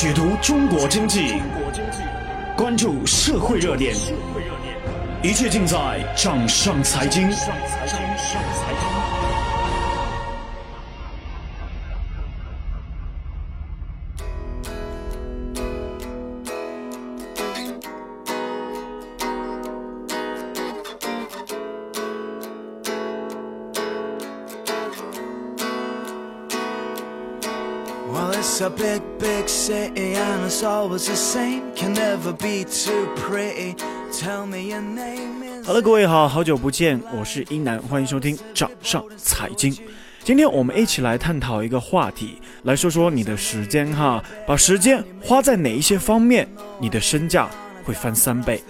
解读中国经济，关注社会热点，一切尽在掌上财经。hello，各位好，好久不见，我是英南，欢迎收听掌上财经。今天我们一起来探讨一个话题，来说说你的时间哈，把时间花在哪一些方面，你的身价会翻三倍。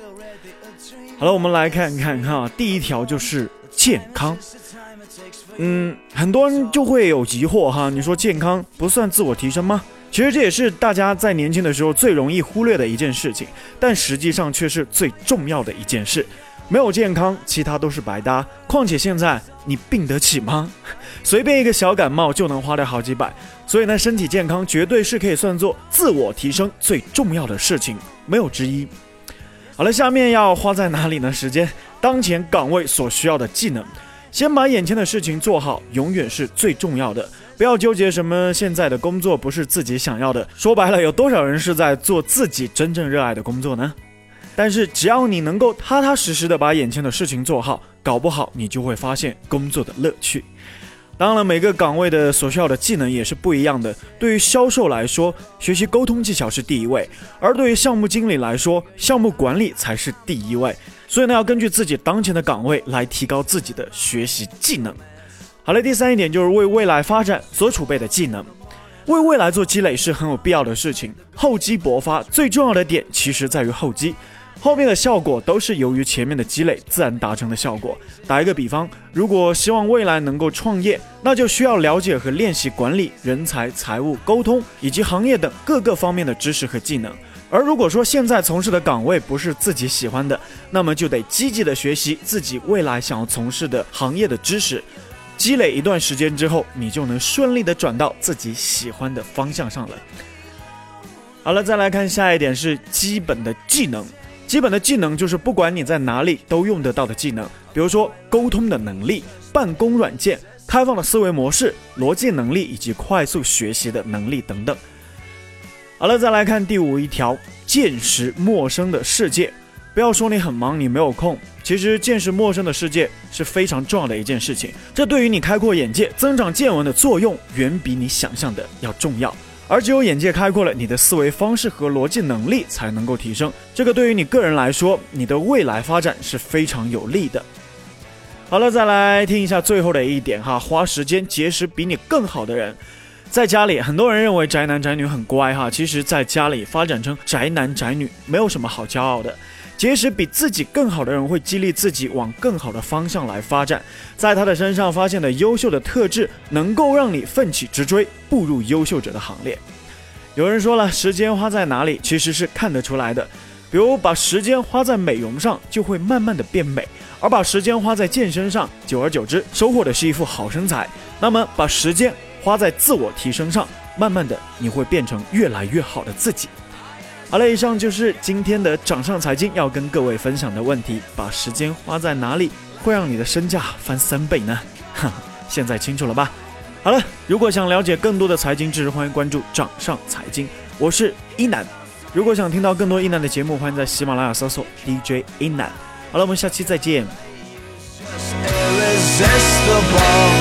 好了，我们来看看哈，第一条就是健康。嗯，很多人就会有疑惑哈，你说健康不算自我提升吗？其实这也是大家在年轻的时候最容易忽略的一件事情，但实际上却是最重要的一件事。没有健康，其他都是白搭。况且现在你病得起吗？随便一个小感冒就能花掉好几百，所以呢，身体健康绝对是可以算作自我提升最重要的事情，没有之一。好了，下面要花在哪里呢？时间，当前岗位所需要的技能。先把眼前的事情做好，永远是最重要的。不要纠结什么现在的工作不是自己想要的。说白了，有多少人是在做自己真正热爱的工作呢？但是只要你能够踏踏实实的把眼前的事情做好，搞不好你就会发现工作的乐趣。当然，每个岗位的所需要的技能也是不一样的。对于销售来说，学习沟通技巧是第一位；而对于项目经理来说，项目管理才是第一位。所以呢，要根据自己当前的岗位来提高自己的学习技能。好了，第三一点就是为未来发展所储备的技能。为未来做积累是很有必要的事情。厚积薄发最重要的点其实在于厚积，后面的效果都是由于前面的积累自然达成的效果。打一个比方，如果希望未来能够创业，那就需要了解和练习管理、人才、财务、沟通以及行业等各个方面的知识和技能。而如果说现在从事的岗位不是自己喜欢的，那么就得积极的学习自己未来想要从事的行业的知识，积累一段时间之后，你就能顺利的转到自己喜欢的方向上了。好了，再来看下一点是基本的技能。基本的技能就是不管你在哪里都用得到的技能，比如说沟通的能力、办公软件、开放的思维模式、逻辑能力以及快速学习的能力等等。好了，再来看第五一条，见识陌生的世界。不要说你很忙，你没有空。其实见识陌生的世界是非常重要的一件事情，这对于你开阔眼界、增长见闻的作用，远比你想象的要重要。而只有眼界开阔了，你的思维方式和逻辑能力才能够提升。这个对于你个人来说，你的未来发展是非常有利的。好了，再来听一下最后的一点哈，花时间结识比你更好的人。在家里，很多人认为宅男宅女很乖哈，其实，在家里发展成宅男宅女，没有什么好骄傲的。结识比自己更好的人，会激励自己往更好的方向来发展。在他的身上发现的优秀的特质，能够让你奋起直追，步入优秀者的行列。有人说了，时间花在哪里，其实是看得出来的。比如，把时间花在美容上，就会慢慢的变美；而把时间花在健身上，久而久之，收获的是一副好身材。那么，把时间花在自我提升上，慢慢的你会变成越来越好的自己。好了，以上就是今天的掌上财经要跟各位分享的问题：把时间花在哪里，会让你的身价翻三倍呢？哈，现在清楚了吧？好了，如果想了解更多的财经知识，欢迎关注掌上财经，我是一楠。如果想听到更多一楠的节目，欢迎在喜马拉雅搜索 DJ 一楠。好了，我们下期再见。Just